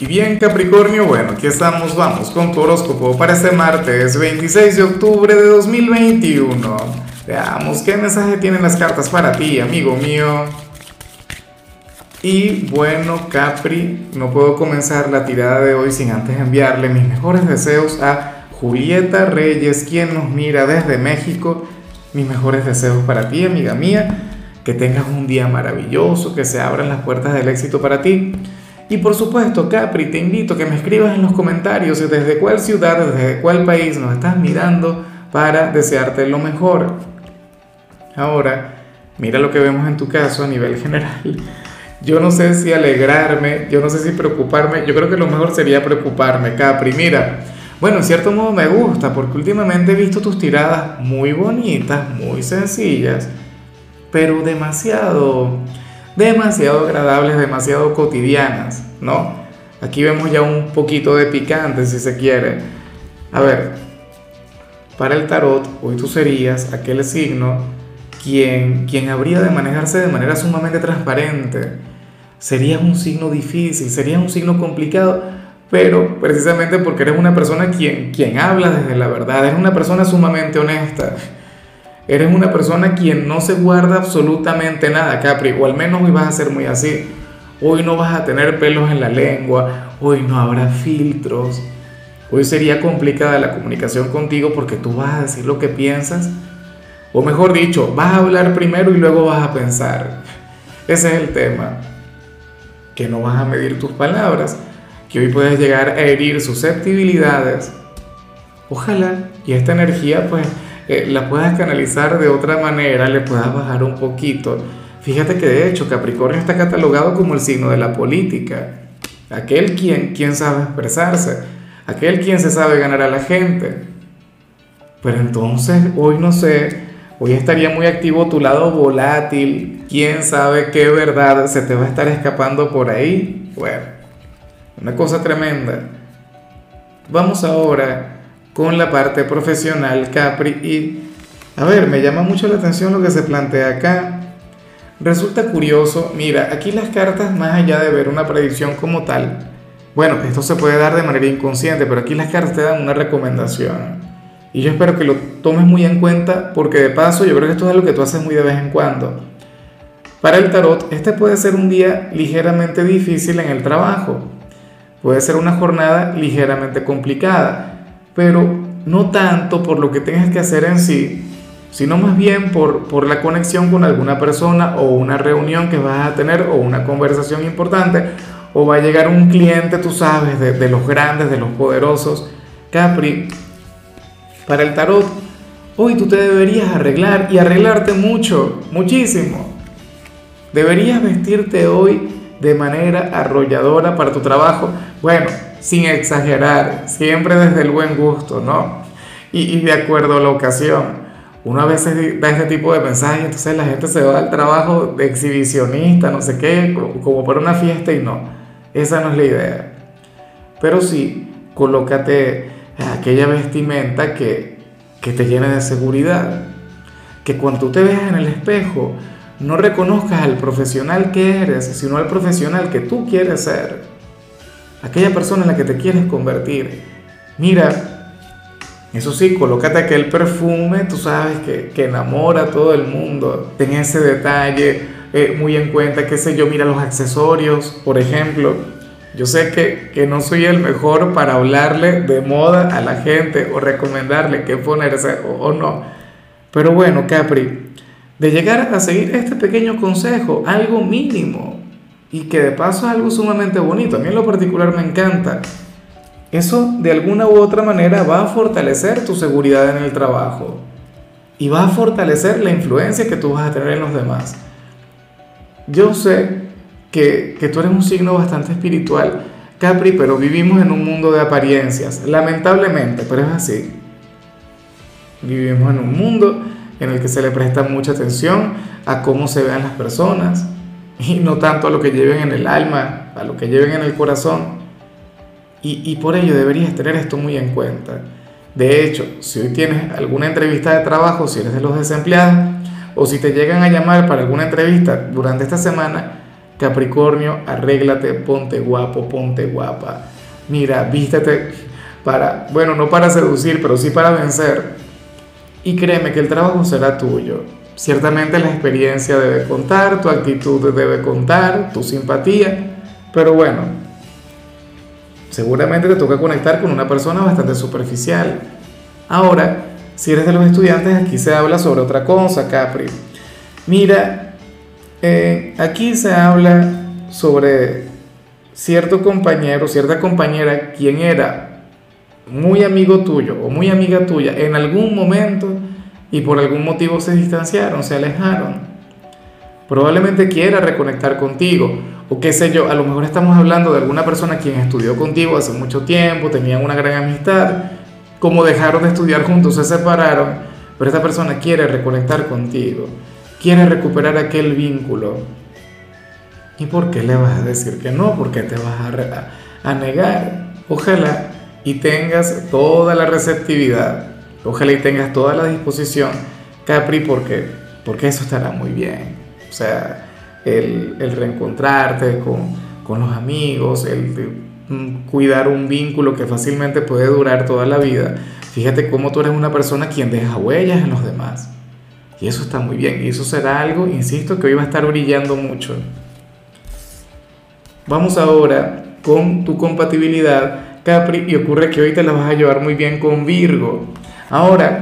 Y bien Capricornio, bueno, aquí estamos, vamos con tu horóscopo para este martes 26 de octubre de 2021. Veamos qué mensaje tienen las cartas para ti, amigo mío. Y bueno, Capri, no puedo comenzar la tirada de hoy sin antes enviarle mis mejores deseos a Julieta Reyes, quien nos mira desde México. Mis mejores deseos para ti, amiga mía. Que tengas un día maravilloso, que se abran las puertas del éxito para ti y por supuesto, Capri, te invito a que me escribas en los comentarios desde cuál ciudad, desde cuál país nos estás mirando para desearte lo mejor. Ahora, mira lo que vemos en tu caso a nivel general. Yo no sé si alegrarme, yo no sé si preocuparme, yo creo que lo mejor sería preocuparme, Capri. Mira, bueno, en cierto modo me gusta porque últimamente he visto tus tiradas muy bonitas, muy sencillas, pero demasiado demasiado agradables, demasiado cotidianas, ¿no? Aquí vemos ya un poquito de picante, si se quiere. A ver, para el tarot, hoy tú serías aquel signo quien, quien habría de manejarse de manera sumamente transparente. Serías un signo difícil, serías un signo complicado, pero precisamente porque eres una persona quien, quien habla desde la verdad, eres una persona sumamente honesta Eres una persona quien no se guarda absolutamente nada, Capri, o al menos hoy vas a ser muy así. Hoy no vas a tener pelos en la lengua, hoy no habrá filtros. Hoy sería complicada la comunicación contigo porque tú vas a decir lo que piensas, o mejor dicho, vas a hablar primero y luego vas a pensar. Ese es el tema, que no vas a medir tus palabras, que hoy puedes llegar a herir susceptibilidades. Ojalá y esta energía pues la puedas canalizar de otra manera, le puedas bajar un poquito. Fíjate que de hecho Capricornio está catalogado como el signo de la política, aquel quien, quien sabe expresarse, aquel quien se sabe ganar a la gente. Pero entonces hoy no sé, hoy estaría muy activo tu lado volátil, quién sabe qué verdad se te va a estar escapando por ahí. Bueno, una cosa tremenda. Vamos ahora con la parte profesional Capri y a ver, me llama mucho la atención lo que se plantea acá. Resulta curioso, mira, aquí las cartas más allá de ver una predicción como tal, bueno, esto se puede dar de manera inconsciente, pero aquí las cartas te dan una recomendación. Y yo espero que lo tomes muy en cuenta porque de paso yo creo que esto es algo que tú haces muy de vez en cuando. Para el tarot, este puede ser un día ligeramente difícil en el trabajo. Puede ser una jornada ligeramente complicada pero no tanto por lo que tengas que hacer en sí, sino más bien por, por la conexión con alguna persona o una reunión que vas a tener o una conversación importante o va a llegar un cliente, tú sabes, de, de los grandes, de los poderosos. Capri, para el tarot, hoy tú te deberías arreglar y arreglarte mucho, muchísimo. Deberías vestirte hoy de manera arrolladora para tu trabajo. Bueno, sin exagerar, siempre desde el buen gusto, ¿no? Y, de acuerdo a la ocasión. Uno a veces da este tipo de mensajes, entonces la gente se va al trabajo de exhibicionista, no sé qué, como para una fiesta y no. Esa no es la idea. Pero sí, colócate aquella vestimenta que, que te llene de seguridad. Que cuando tú te veas en el espejo, no reconozcas al profesional que eres, sino al profesional que tú quieres ser aquella persona en la que te quieres convertir. Mira, eso sí, colócate aquel perfume, tú sabes, que, que enamora a todo el mundo. Ten ese detalle eh, muy en cuenta, qué sé yo, mira los accesorios, por ejemplo. Yo sé que, que, no soy el mejor para hablarle de moda a la gente o recomendarle qué ponerse o, o no. Pero bueno, Capri, de llegar a seguir este pequeño consejo, algo mínimo, y que de paso es algo sumamente bonito. A mí en lo particular me encanta. Eso de alguna u otra manera va a fortalecer tu seguridad en el trabajo y va a fortalecer la influencia que tú vas a tener en los demás. Yo sé que, que tú eres un signo bastante espiritual, Capri, pero vivimos en un mundo de apariencias, lamentablemente, pero es así. Vivimos en un mundo en el que se le presta mucha atención a cómo se vean las personas, y no tanto a lo que lleven en el alma, a lo que lleven en el corazón. Y, y, por ello deberías tener esto muy en cuenta. De hecho, si hoy tienes alguna entrevista de trabajo, si eres de los desempleados, o si te llegan a llamar para alguna entrevista durante esta semana, Capricornio, arréglate, ponte guapo, ponte guapa. Mira, vístete para, bueno, no para seducir, pero sí para vencer. Y créeme que el trabajo será tuyo. Ciertamente la experiencia debe contar, tu actitud debe contar, tu simpatía, pero bueno, seguramente te toca conectar con una persona bastante superficial. Ahora, si eres de los estudiantes, aquí se habla sobre otra cosa, Capri. Mira, eh, aquí se habla sobre cierto compañero, cierta compañera, quien era muy amigo tuyo o muy amiga tuya en algún momento y por algún motivo se distanciaron, se alejaron. Probablemente quiera reconectar contigo o qué sé yo, a lo mejor estamos hablando de alguna persona quien estudió contigo hace mucho tiempo, tenían una gran amistad, como dejaron de estudiar juntos, se separaron, pero esta persona quiere reconectar contigo quiere recuperar aquel vínculo. ¿Y por qué le vas a decir que no? ¿Por qué te vas a, a negar? Ojalá y tengas toda la receptividad, ojalá y tengas toda la disposición, Capri, porque, porque eso estará muy bien. O sea, el, el reencontrarte con, con, los amigos, el mm, cuidar un vínculo que fácilmente puede durar toda la vida. Fíjate cómo tú eres una persona quien deja huellas en los demás. Y eso está muy bien. Y eso será algo, insisto, que hoy va a estar brillando mucho. Vamos ahora con tu compatibilidad, Capri, y ocurre que hoy te la vas a llevar muy bien con Virgo. Ahora,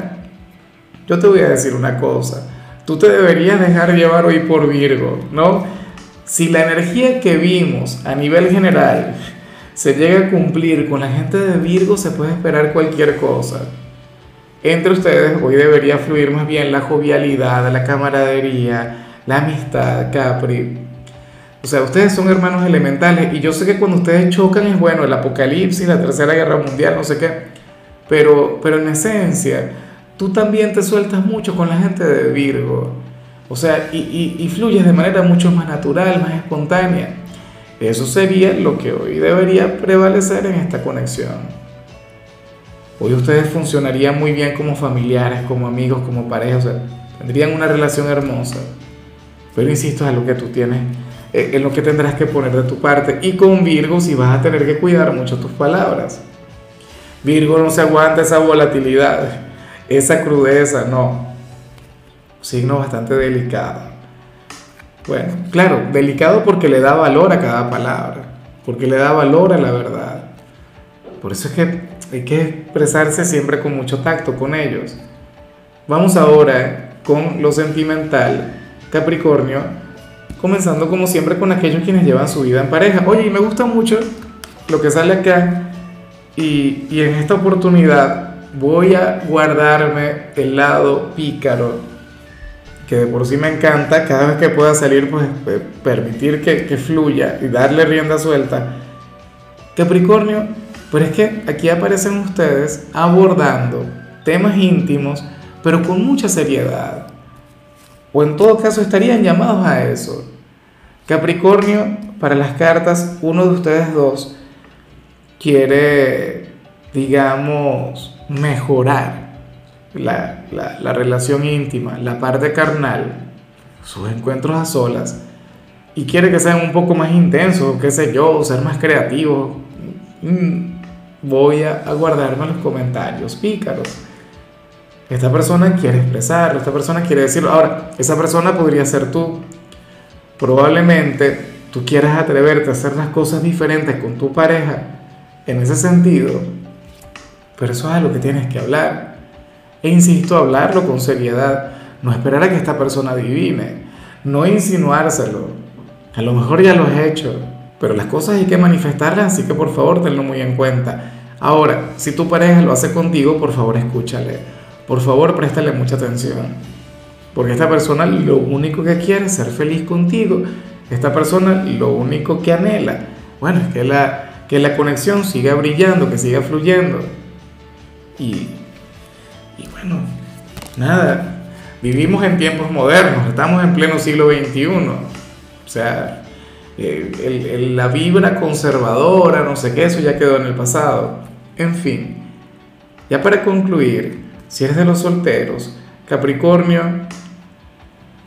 yo te voy a decir una cosa. Tú te deberías dejar llevar hoy por Virgo, ¿no? Si la energía que vimos a nivel general se llega a cumplir con la gente de Virgo, se puede esperar cualquier cosa entre ustedes hoy debería fluir más bien la jovialidad, la camaradería, la amistad, Capri. O sea, ustedes son hermanos elementales y yo sé que cuando ustedes chocan es bueno, el apocalipsis, la tercera guerra mundial, no sé qué, pero, pero en esencia, tú también te sueltas mucho con la gente de Virgo. O sea, y, fluyes de manera mucho más natural, más espontánea. Eso sería lo que hoy debería prevalecer en esta conexión. Hoy ustedes funcionarían muy bien como familiares, como amigos, como pareja, o sea, tendrían una relación hermosa. Pero insisto, es lo que tú tienes, eh, en lo que tendrás que poner de tu parte. Y con Virgo si vas a tener que cuidar mucho tus palabras. Virgo no se aguanta esa volatilidad, esa crudeza, no. Signo bastante delicado. Bueno, claro, delicado porque le da valor a cada palabra, porque le da valor a la verdad. Por eso es que hay que expresarse siempre con mucho tacto con ellos. Vamos ahora con lo sentimental, Capricornio, comenzando como siempre con aquellos quienes llevan su vida en pareja. Oye, y me gusta mucho lo que sale acá y, en esta oportunidad voy a guardarme el lado pícaro, que de por sí me encanta, cada vez que pueda salir, pues eh, permitir que, que fluya y darle rienda suelta. Capricornio, pero es que aquí aparecen ustedes abordando temas íntimos, pero con mucha seriedad. O en todo caso estarían llamados a eso. Capricornio, para las cartas, uno de ustedes dos quiere, digamos, mejorar la, la, relación íntima, la parte carnal, sus encuentros a solas, y quiere que sean un poco más intensos, qué sé yo, ser más creativos. Mm, voy a, guardarme los comentarios pícaros. Esta persona quiere expresarlo, esta persona quiere decirlo. Ahora, esa persona podría ser tú. Probablemente tú quieras atreverte a hacer las cosas diferentes con tu pareja en ese sentido, pero eso es algo que tienes que hablar. E insisto, hablarlo con seriedad, no esperar a que esta persona adivine, no insinuárselo. A lo mejor ya lo has hecho, pero las cosas hay que manifestarlas, así que por favor tenlo muy en cuenta. Ahora, si tu pareja lo hace contigo, por favor escúchale. Por favor, préstale mucha atención. Porque esta persona lo único que quiere es ser feliz contigo. Esta persona lo único que anhela, bueno, es que la, que la conexión siga brillando, que siga fluyendo. Y, y bueno, nada, vivimos en tiempos modernos, estamos en pleno siglo XXI. O sea, eh, la vibra conservadora, no sé qué, eso ya quedó en el pasado. En fin, ya para concluir, si eres de los solteros, Capricornio,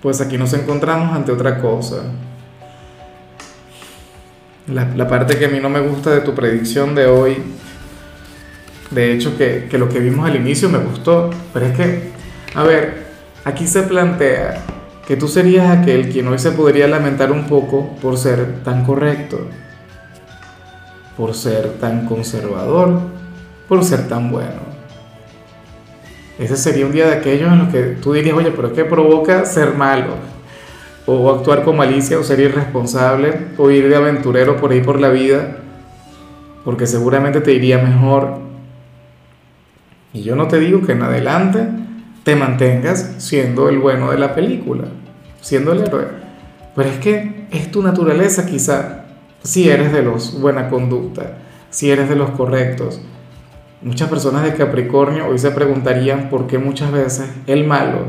pues aquí nos encontramos ante otra cosa. La, parte que a mí no me gusta de tu predicción de hoy, de hecho que, que lo que vimos al inicio me gustó, pero es que, a ver, aquí se plantea que tú serías aquel quien hoy se podría lamentar un poco por ser tan correcto, por ser tan conservador, por ser tan bueno. Ese sería un día de aquellos en los que tú dirías, oye, pero ¿qué provoca ser malo? O actuar con malicia, o ser irresponsable, o ir de aventurero por ahí por la vida, porque seguramente te iría mejor. Y yo no te digo que en adelante te mantengas siendo el bueno de la película, siendo el héroe. Pero es que es tu naturaleza quizá, si eres de los buena conducta, si eres de los correctos, Muchas personas de Capricornio hoy se preguntarían por qué muchas veces el malo,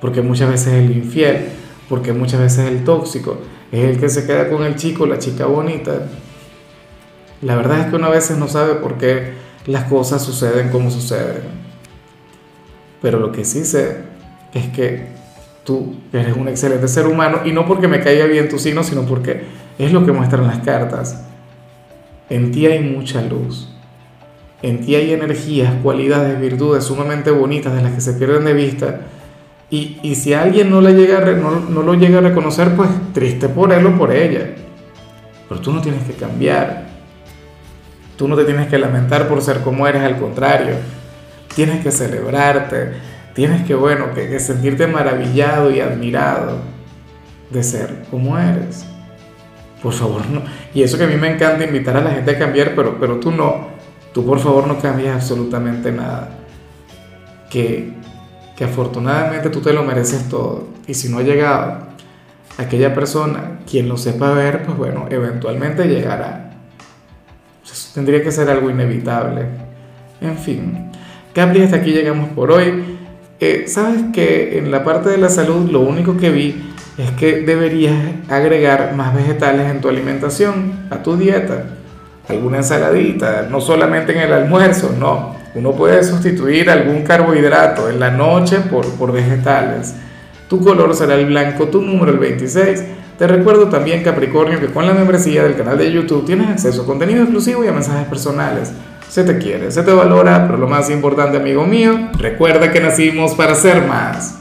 por qué muchas veces el infiel, por qué muchas veces el tóxico, es el que se queda con el chico, la chica bonita. La verdad es que uno a veces no sabe por qué las cosas suceden como suceden. Pero lo que sí sé es que tú eres un excelente ser humano y no porque me caiga bien tu signo, sino porque es lo que muestran las cartas. En ti hay mucha luz en ti hay energías, cualidades, virtudes sumamente bonitas de las que se pierden de vista. Y, y si alguien no, llega no, no, lo llega a reconocer, pues triste por él o por ella. Pero tú no tienes que cambiar. Tú no te tienes que lamentar por ser como eres, al contrario. Tienes que celebrarte. Tienes que, bueno, que, que sentirte maravillado y admirado de ser como eres. Por favor, no. Y eso que a mí me encanta invitar a la gente a cambiar, pero, pero tú no Tú por favor no cambies absolutamente nada. Que, que afortunadamente tú te lo mereces todo. Y si no ha llegado aquella persona, quien lo sepa ver, pues bueno, eventualmente llegará. Eso tendría que ser algo inevitable. En fin. Capri, hasta aquí llegamos por hoy. Eh, Sabes que en la parte de la salud lo único que vi es que deberías agregar más vegetales en tu alimentación, a tu dieta alguna ensaladita, no solamente en el almuerzo, no. Uno puede sustituir algún carbohidrato en la noche por, por vegetales. Tu color será el blanco, tu número el 26. Te recuerdo también, Capricornio, que con la membresía del canal de YouTube tienes acceso a contenido exclusivo y a mensajes personales. Se te quiere, se te valora, pero lo más importante, amigo mío, recuerda que nacimos para ser más.